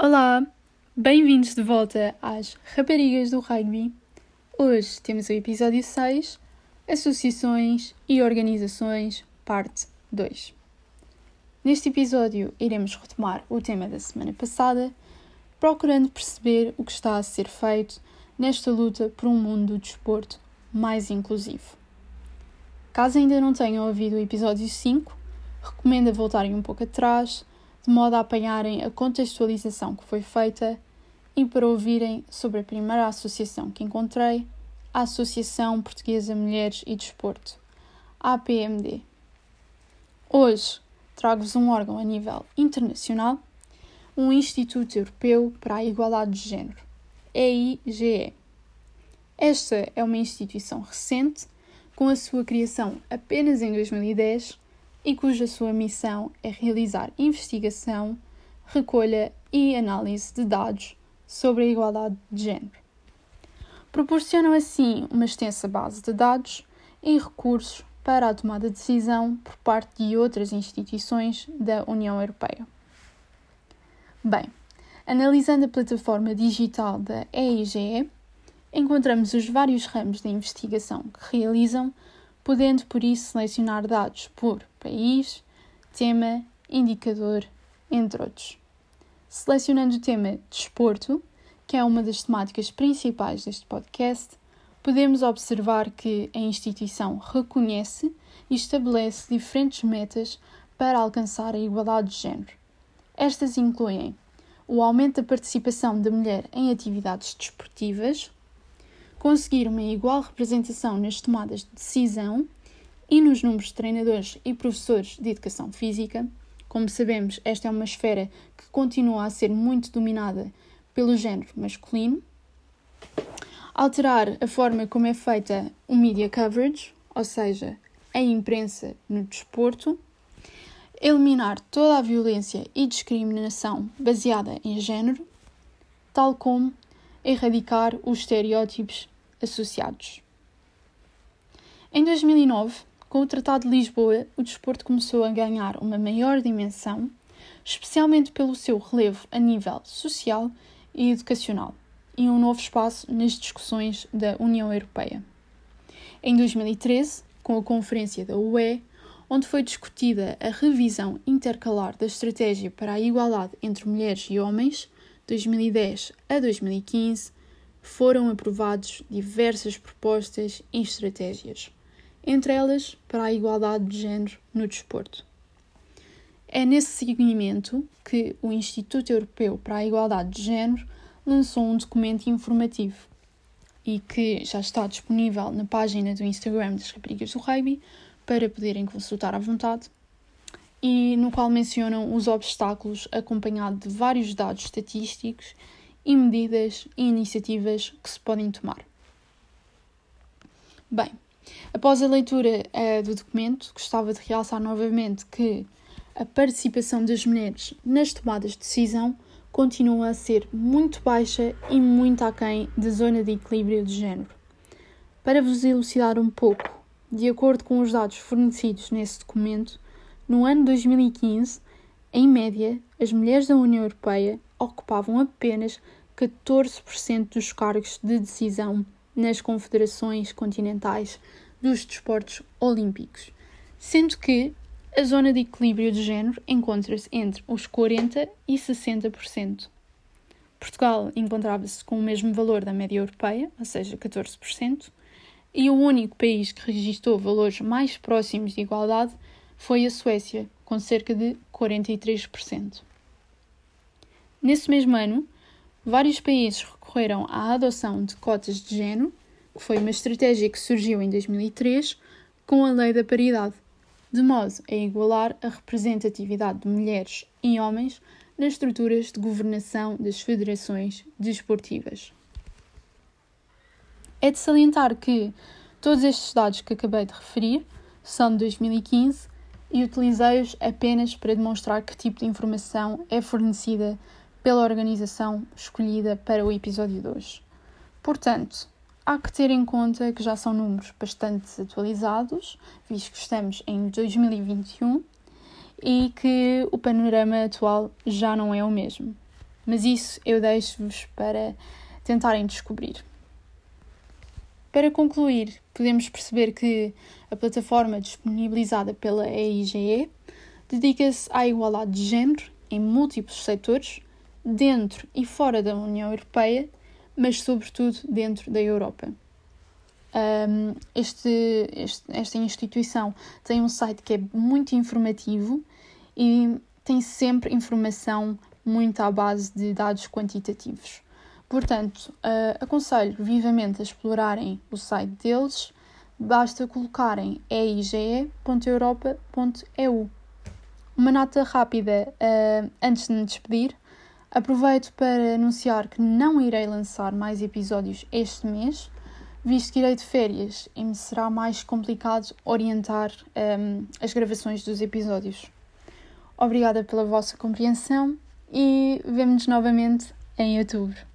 Olá, bem-vindos de volta às Raparigas do Rugby. Hoje temos o episódio 6, Associações e Organizações, parte 2. Neste episódio iremos retomar o tema da semana passada, procurando perceber o que está a ser feito nesta luta por um mundo do desporto mais inclusivo. Caso ainda não tenham ouvido o episódio 5, recomendo voltarem um pouco atrás de modo a apanharem a contextualização que foi feita e para ouvirem sobre a primeira associação que encontrei, a Associação Portuguesa Mulheres e Desporto, APMD. Hoje trago-vos um órgão a nível internacional, um Instituto Europeu para a Igualdade de Gênero, EIGE. Esta é uma instituição recente, com a sua criação apenas em 2010 e cuja sua missão é realizar investigação, recolha e análise de dados sobre a igualdade de género. Proporcionam assim uma extensa base de dados e recursos para a tomada de decisão por parte de outras instituições da União Europeia. Bem, analisando a plataforma digital da EIGE, encontramos os vários ramos de investigação que realizam podendo por isso selecionar dados por país, tema, indicador, entre outros. Selecionando o tema desporto, que é uma das temáticas principais deste podcast, podemos observar que a instituição reconhece e estabelece diferentes metas para alcançar a igualdade de género. Estas incluem o aumento da participação da mulher em atividades desportivas, conseguir uma igual representação nas tomadas de decisão e nos números de treinadores e professores de educação física. Como sabemos, esta é uma esfera que continua a ser muito dominada pelo género masculino. Alterar a forma como é feita o media coverage, ou seja, a imprensa no desporto. Eliminar toda a violência e discriminação baseada em género, tal como erradicar os estereótipos associados. Em 2009, com o Tratado de Lisboa, o desporto começou a ganhar uma maior dimensão, especialmente pelo seu relevo a nível social e educacional, e um novo espaço nas discussões da União Europeia. Em 2013, com a Conferência da UE, onde foi discutida a revisão intercalar da Estratégia para a Igualdade entre Mulheres e Homens, 2010 a 2015, foram aprovados diversas propostas e estratégias, entre elas para a igualdade de género no desporto. É nesse seguimento que o Instituto Europeu para a Igualdade de Género lançou um documento informativo e que já está disponível na página do Instagram das Raparigas do Rugby para poderem consultar à vontade e no qual mencionam os obstáculos acompanhado de vários dados estatísticos e medidas e iniciativas que se podem tomar. Bem, após a leitura uh, do documento, gostava de realçar novamente que a participação das mulheres nas tomadas de decisão continua a ser muito baixa e muito aquém da zona de equilíbrio de género. Para vos elucidar um pouco, de acordo com os dados fornecidos nesse documento, no ano 2015, em média, as mulheres da União Europeia ocupavam apenas 14% dos cargos de decisão nas confederações continentais dos desportos olímpicos, sendo que a zona de equilíbrio de género encontra-se entre os 40% e 60%. Portugal encontrava-se com o mesmo valor da média europeia, ou seja, 14%, e o único país que registrou valores mais próximos de igualdade foi a Suécia, com cerca de 43%. Nesse mesmo ano, vários países recorreram à adoção de cotas de género, que foi uma estratégia que surgiu em 2003 com a Lei da Paridade, de modo a igualar a representatividade de mulheres e homens nas estruturas de governação das federações desportivas. É de salientar que todos estes dados que acabei de referir são de 2015 e utilizei-os apenas para demonstrar que tipo de informação é fornecida pela organização escolhida para o episódio de hoje. Portanto, há que ter em conta que já são números bastante atualizados, visto que estamos em 2021 e que o panorama atual já não é o mesmo. mas isso eu deixo-vos para tentarem descobrir. Para concluir, podemos perceber que a plataforma disponibilizada pela EIGE dedica-se à igualdade de género em múltiplos setores, dentro e fora da União Europeia, mas sobretudo dentro da Europa. Um, este, este, esta instituição tem um site que é muito informativo e tem sempre informação muito à base de dados quantitativos. Portanto, uh, aconselho vivamente a explorarem o site deles, basta colocarem eige.europa.eu. Uma nota rápida uh, antes de me despedir. Aproveito para anunciar que não irei lançar mais episódios este mês, visto que irei de férias e me será mais complicado orientar um, as gravações dos episódios. Obrigada pela vossa compreensão e vemo-nos novamente em outubro.